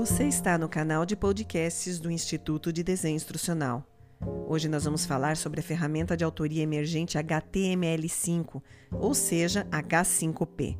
Você está no canal de podcasts do Instituto de Desenho Instrucional. Hoje nós vamos falar sobre a ferramenta de autoria emergente HTML5, ou seja, H5P.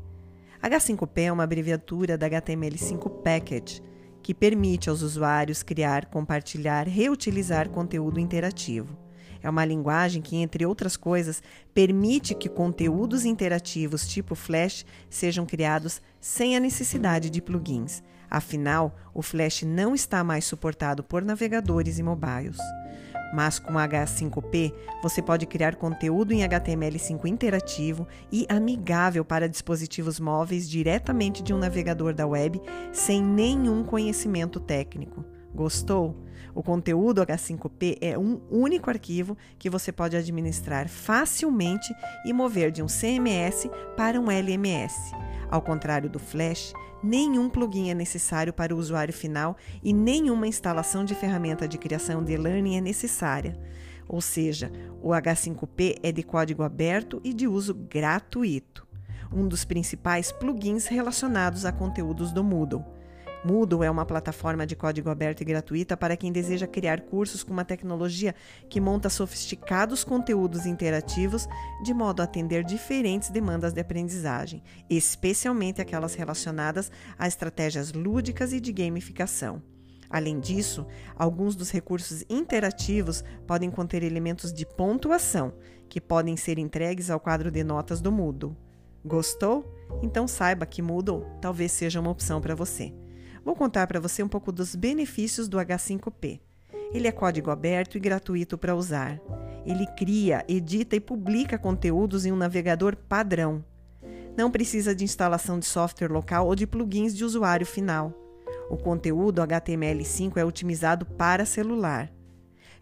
H5P é uma abreviatura da HTML5 Package, que permite aos usuários criar, compartilhar, reutilizar conteúdo interativo. É uma linguagem que, entre outras coisas, permite que conteúdos interativos tipo Flash sejam criados sem a necessidade de plugins. Afinal, o Flash não está mais suportado por navegadores e mobiles. Mas com H5P, você pode criar conteúdo em HTML5 interativo e amigável para dispositivos móveis diretamente de um navegador da web, sem nenhum conhecimento técnico. Gostou? O conteúdo H5P é um único arquivo que você pode administrar facilmente e mover de um CMS para um LMS. Ao contrário do Flash, nenhum plugin é necessário para o usuário final e nenhuma instalação de ferramenta de criação de learning é necessária. Ou seja, o H5P é de código aberto e de uso gratuito. Um dos principais plugins relacionados a conteúdos do Moodle. Moodle é uma plataforma de código aberto e gratuita para quem deseja criar cursos com uma tecnologia que monta sofisticados conteúdos interativos de modo a atender diferentes demandas de aprendizagem, especialmente aquelas relacionadas a estratégias lúdicas e de gamificação. Além disso, alguns dos recursos interativos podem conter elementos de pontuação, que podem ser entregues ao quadro de notas do Moodle. Gostou? Então saiba que Moodle talvez seja uma opção para você. Vou contar para você um pouco dos benefícios do H5P. Ele é código aberto e gratuito para usar. Ele cria, edita e publica conteúdos em um navegador padrão. Não precisa de instalação de software local ou de plugins de usuário final. O conteúdo HTML5 é otimizado para celular.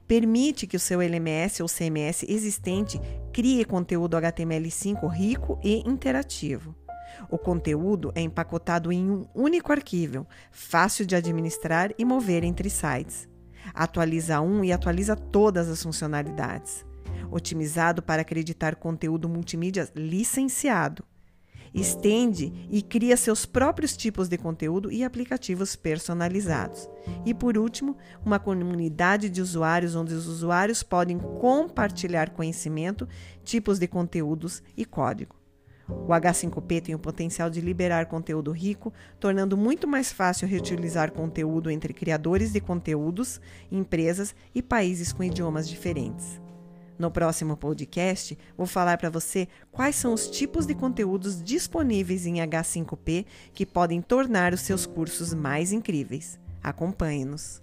Permite que o seu LMS ou CMS existente crie conteúdo HTML5 rico e interativo. O conteúdo é empacotado em um único arquivo, fácil de administrar e mover entre sites. Atualiza um e atualiza todas as funcionalidades. Otimizado para acreditar conteúdo multimídia licenciado. Estende e cria seus próprios tipos de conteúdo e aplicativos personalizados. E por último, uma comunidade de usuários onde os usuários podem compartilhar conhecimento, tipos de conteúdos e código. O H5P tem o potencial de liberar conteúdo rico, tornando muito mais fácil reutilizar conteúdo entre criadores de conteúdos, empresas e países com idiomas diferentes. No próximo podcast, vou falar para você quais são os tipos de conteúdos disponíveis em H5P que podem tornar os seus cursos mais incríveis. Acompanhe-nos!